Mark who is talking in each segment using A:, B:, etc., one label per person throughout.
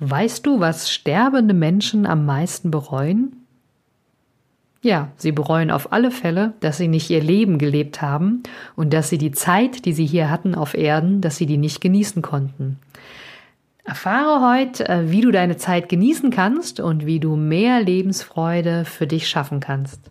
A: Weißt du, was sterbende Menschen am meisten bereuen? Ja, sie bereuen auf alle Fälle, dass sie nicht ihr Leben gelebt haben und dass sie die Zeit, die sie hier hatten auf Erden, dass sie die nicht genießen konnten. Erfahre heute, äh, wie du deine Zeit genießen kannst und wie du mehr Lebensfreude für dich schaffen kannst.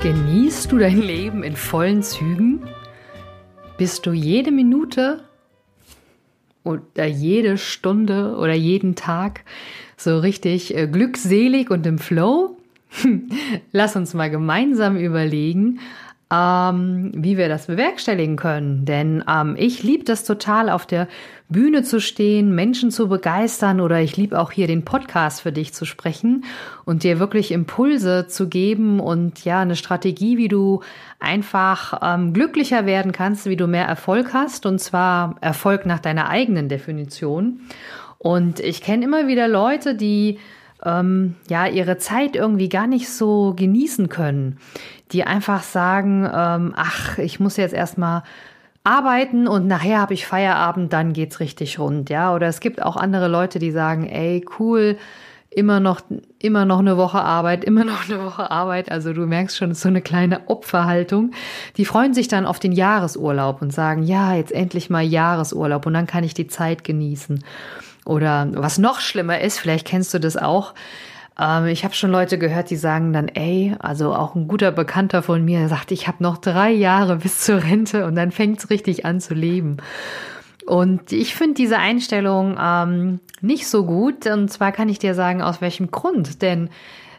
A: Genießt du dein Leben in vollen Zügen? Bist du jede Minute oder jede Stunde oder jeden Tag so richtig äh, glückselig und im Flow? Lass uns mal gemeinsam überlegen, ähm, wie wir das bewerkstelligen können. Denn ähm, ich liebe das total, auf der Bühne zu stehen, Menschen zu begeistern oder ich liebe auch hier den Podcast für dich zu sprechen und dir wirklich Impulse zu geben und ja, eine Strategie, wie du einfach ähm, glücklicher werden kannst, wie du mehr Erfolg hast und zwar Erfolg nach deiner eigenen Definition. Und ich kenne immer wieder Leute, die ähm, ja ihre Zeit irgendwie gar nicht so genießen können die einfach sagen, ähm, ach, ich muss jetzt erstmal arbeiten und nachher habe ich Feierabend, dann geht's richtig rund, ja. Oder es gibt auch andere Leute, die sagen, ey, cool, immer noch, immer noch eine Woche Arbeit, immer noch eine Woche Arbeit. Also du merkst schon, so eine kleine Opferhaltung. Die freuen sich dann auf den Jahresurlaub und sagen, ja, jetzt endlich mal Jahresurlaub und dann kann ich die Zeit genießen. Oder was noch schlimmer ist, vielleicht kennst du das auch, ähm, ich habe schon Leute gehört, die sagen dann, ey, also auch ein guter Bekannter von mir sagt, ich habe noch drei Jahre bis zur Rente und dann fängt's richtig an zu leben. Und ich finde diese Einstellung ähm, nicht so gut. Und zwar kann ich dir sagen, aus welchem Grund. Denn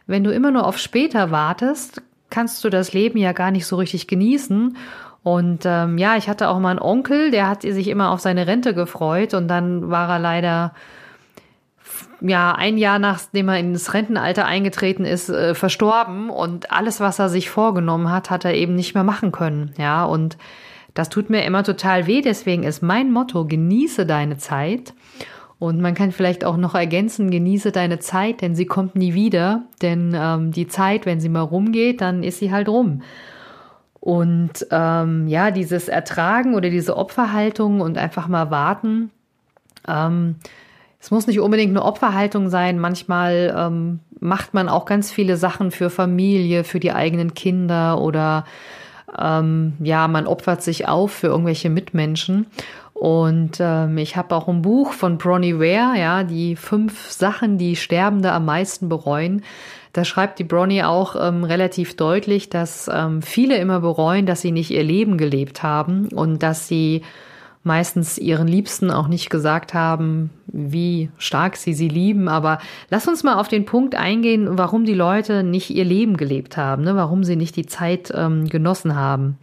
A: wenn du immer nur auf später wartest, kannst du das Leben ja gar nicht so richtig genießen. Und ähm, ja, ich hatte auch mal einen Onkel, der hat sich immer auf seine Rente gefreut und dann war er leider ja, ein Jahr nachdem er ins Rentenalter eingetreten ist, äh, verstorben und alles, was er sich vorgenommen hat, hat er eben nicht mehr machen können. Ja, und das tut mir immer total weh. Deswegen ist mein Motto, genieße deine Zeit. Und man kann vielleicht auch noch ergänzen, genieße deine Zeit, denn sie kommt nie wieder. Denn ähm, die Zeit, wenn sie mal rumgeht, dann ist sie halt rum. Und ähm, ja, dieses Ertragen oder diese Opferhaltung und einfach mal warten, ähm, es muss nicht unbedingt eine Opferhaltung sein. Manchmal ähm, macht man auch ganz viele Sachen für Familie, für die eigenen Kinder oder ähm, ja, man opfert sich auf für irgendwelche Mitmenschen. Und ähm, ich habe auch ein Buch von Bronnie Ware, ja, die fünf Sachen, die Sterbende am meisten bereuen. Da schreibt die Bronnie auch ähm, relativ deutlich, dass ähm, viele immer bereuen, dass sie nicht ihr Leben gelebt haben und dass sie meistens ihren Liebsten auch nicht gesagt haben, wie stark sie sie lieben. Aber lass uns mal auf den Punkt eingehen, warum die Leute nicht ihr Leben gelebt haben, ne? warum sie nicht die Zeit ähm, genossen haben.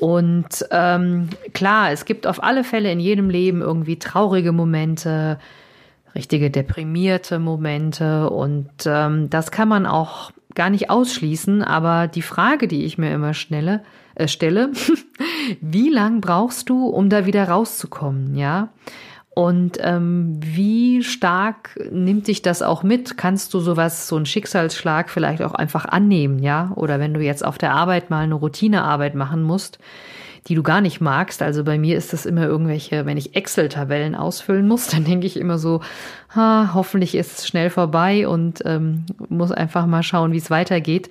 A: Und ähm, klar, es gibt auf alle Fälle in jedem Leben irgendwie traurige Momente, richtige deprimierte Momente und ähm, das kann man auch gar nicht ausschließen. Aber die Frage, die ich mir immer schnelle, äh, stelle, wie lang brauchst du, um da wieder rauszukommen, ja? Und ähm, wie stark nimmt dich das auch mit? Kannst du sowas, so einen Schicksalsschlag vielleicht auch einfach annehmen, ja? Oder wenn du jetzt auf der Arbeit mal eine Routinearbeit machen musst, die du gar nicht magst. Also bei mir ist das immer irgendwelche, wenn ich Excel-Tabellen ausfüllen muss, dann denke ich immer so, ha, hoffentlich ist es schnell vorbei und ähm, muss einfach mal schauen, wie es weitergeht.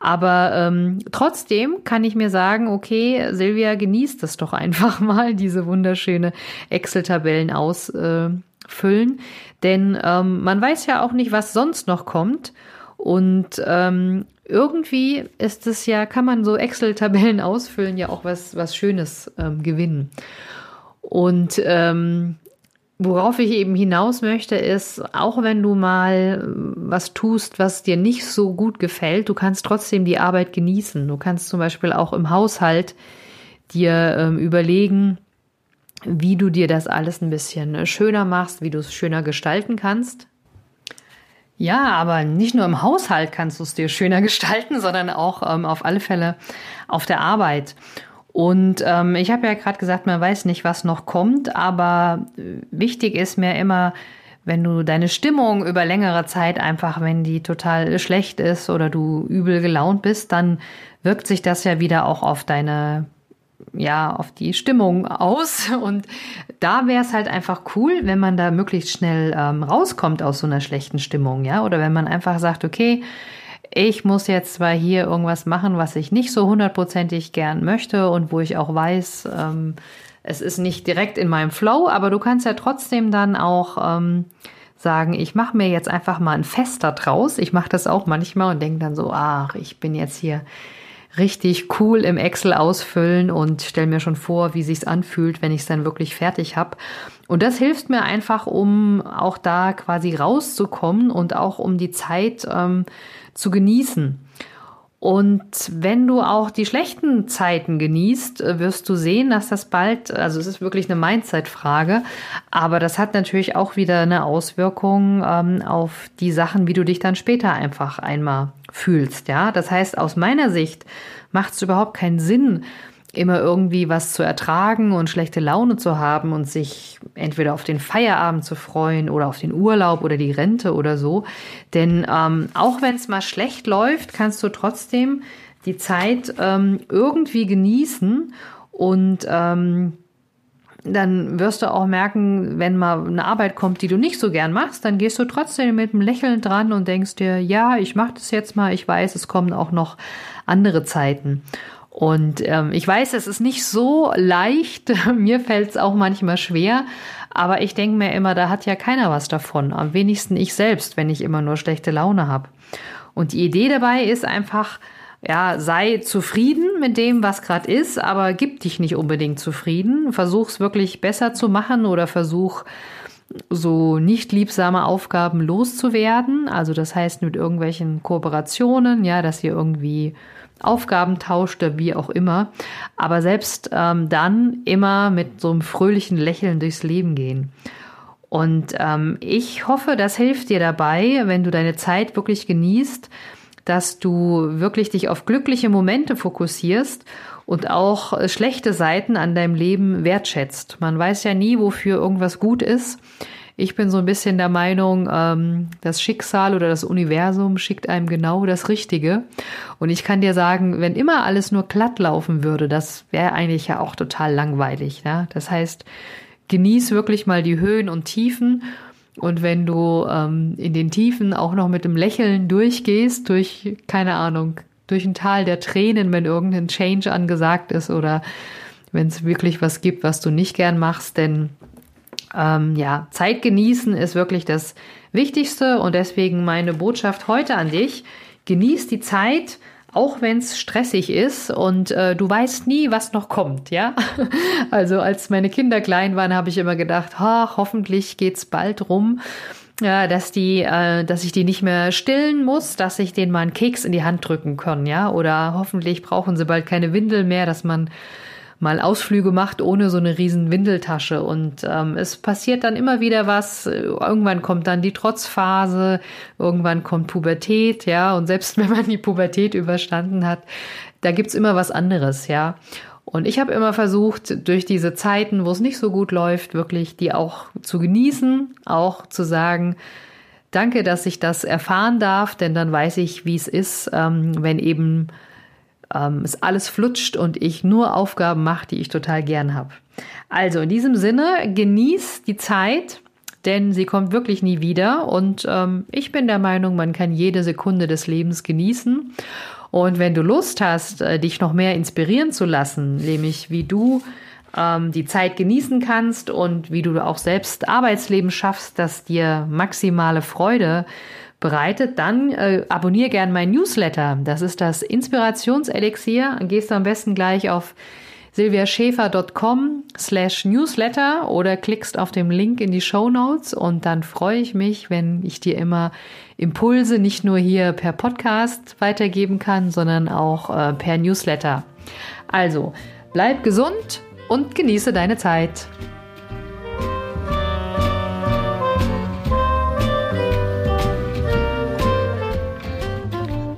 A: Aber ähm, trotzdem kann ich mir sagen, okay, Silvia, genießt das doch einfach mal, diese wunderschöne Excel-Tabellen ausfüllen. Denn ähm, man weiß ja auch nicht, was sonst noch kommt. Und ähm, irgendwie ist es ja, kann man so Excel-Tabellen ausfüllen, ja auch was, was Schönes ähm, gewinnen. Und ähm, worauf ich eben hinaus möchte, ist, auch wenn du mal was tust, was dir nicht so gut gefällt, du kannst trotzdem die Arbeit genießen. Du kannst zum Beispiel auch im Haushalt dir ähm, überlegen, wie du dir das alles ein bisschen schöner machst, wie du es schöner gestalten kannst. Ja, aber nicht nur im Haushalt kannst du es dir schöner gestalten, sondern auch ähm, auf alle Fälle auf der Arbeit. Und ähm, ich habe ja gerade gesagt, man weiß nicht, was noch kommt, aber wichtig ist mir immer, wenn du deine Stimmung über längere Zeit einfach, wenn die total schlecht ist oder du übel gelaunt bist, dann wirkt sich das ja wieder auch auf deine ja, auf die Stimmung aus. Und da wäre es halt einfach cool, wenn man da möglichst schnell ähm, rauskommt aus so einer schlechten Stimmung, ja. Oder wenn man einfach sagt, okay, ich muss jetzt zwar hier irgendwas machen, was ich nicht so hundertprozentig gern möchte und wo ich auch weiß, ähm, es ist nicht direkt in meinem Flow, aber du kannst ja trotzdem dann auch ähm, sagen, ich mache mir jetzt einfach mal ein Fest da draus. Ich mache das auch manchmal und denke dann so, ach, ich bin jetzt hier richtig cool im Excel ausfüllen und stelle mir schon vor, wie sich's anfühlt, wenn ich es dann wirklich fertig habe. Und das hilft mir einfach, um auch da quasi rauszukommen und auch um die Zeit ähm, zu genießen. Und wenn du auch die schlechten Zeiten genießt, äh, wirst du sehen, dass das bald, also es ist wirklich eine Mindset-Frage, aber das hat natürlich auch wieder eine Auswirkung ähm, auf die Sachen, wie du dich dann später einfach einmal fühlst. Ja, das heißt, aus meiner Sicht macht es überhaupt keinen Sinn, immer irgendwie was zu ertragen und schlechte Laune zu haben und sich entweder auf den Feierabend zu freuen oder auf den Urlaub oder die Rente oder so. Denn ähm, auch wenn es mal schlecht läuft, kannst du trotzdem die Zeit ähm, irgendwie genießen und ähm, dann wirst du auch merken, wenn mal eine Arbeit kommt, die du nicht so gern machst, dann gehst du trotzdem mit einem Lächeln dran und denkst dir, ja, ich mache das jetzt mal, ich weiß, es kommen auch noch andere Zeiten. Und ähm, ich weiß, es ist nicht so leicht. Mir fällt es auch manchmal schwer. Aber ich denke mir immer, da hat ja keiner was davon. Am wenigsten ich selbst, wenn ich immer nur schlechte Laune habe. Und die Idee dabei ist einfach, ja, sei zufrieden mit dem, was gerade ist, aber gib dich nicht unbedingt zufrieden. Versuch's wirklich besser zu machen oder versuch so nicht liebsame Aufgaben loszuwerden. Also das heißt mit irgendwelchen Kooperationen, ja, dass ihr irgendwie Aufgaben tauschte, wie auch immer. Aber selbst ähm, dann immer mit so einem fröhlichen Lächeln durchs Leben gehen. Und ähm, ich hoffe, das hilft dir dabei, wenn du deine Zeit wirklich genießt, dass du wirklich dich auf glückliche Momente fokussierst und auch äh, schlechte Seiten an deinem Leben wertschätzt. Man weiß ja nie, wofür irgendwas gut ist. Ich bin so ein bisschen der Meinung, ähm, das Schicksal oder das Universum schickt einem genau das Richtige. Und ich kann dir sagen, wenn immer alles nur glatt laufen würde, das wäre eigentlich ja auch total langweilig. Ne? Das heißt, genieß wirklich mal die Höhen und Tiefen. Und wenn du ähm, in den Tiefen auch noch mit dem Lächeln durchgehst, durch, keine Ahnung, durch ein Tal der Tränen, wenn irgendein Change angesagt ist oder wenn es wirklich was gibt, was du nicht gern machst, denn ähm, ja, Zeit genießen ist wirklich das Wichtigste und deswegen meine Botschaft heute an dich. Genieß die Zeit, auch wenn es stressig ist und äh, du weißt nie, was noch kommt, ja. Also als meine Kinder klein waren, habe ich immer gedacht, hoffentlich geht's bald rum. Ja, dass die, äh, dass ich die nicht mehr stillen muss, dass ich denen mal einen Keks in die Hand drücken kann, ja, oder hoffentlich brauchen sie bald keine Windel mehr, dass man mal Ausflüge macht ohne so eine riesen Windeltasche. Und ähm, es passiert dann immer wieder was. Irgendwann kommt dann die Trotzphase, irgendwann kommt Pubertät, ja. Und selbst wenn man die Pubertät überstanden hat, da gibt's immer was anderes, ja. Und ich habe immer versucht, durch diese Zeiten, wo es nicht so gut läuft, wirklich die auch zu genießen, auch zu sagen, danke, dass ich das erfahren darf, denn dann weiß ich, wie es ist, ähm, wenn eben ähm, es alles flutscht und ich nur Aufgaben mache, die ich total gern habe. Also in diesem Sinne, genieß die Zeit, denn sie kommt wirklich nie wieder. Und ähm, ich bin der Meinung, man kann jede Sekunde des Lebens genießen. Und wenn du Lust hast, äh, dich noch mehr inspirieren zu lassen, nämlich wie du ähm, die Zeit genießen kannst und wie du auch selbst Arbeitsleben schaffst, das dir maximale Freude bereitet, dann äh, abonniere gern mein Newsletter. Das ist das Inspirationselixier. Gehst du am besten gleich auf silviaschäfer.com slash newsletter oder klickst auf den Link in die Show Notes und dann freue ich mich, wenn ich dir immer Impulse nicht nur hier per Podcast weitergeben kann, sondern auch äh, per Newsletter. Also, bleib gesund und genieße deine Zeit.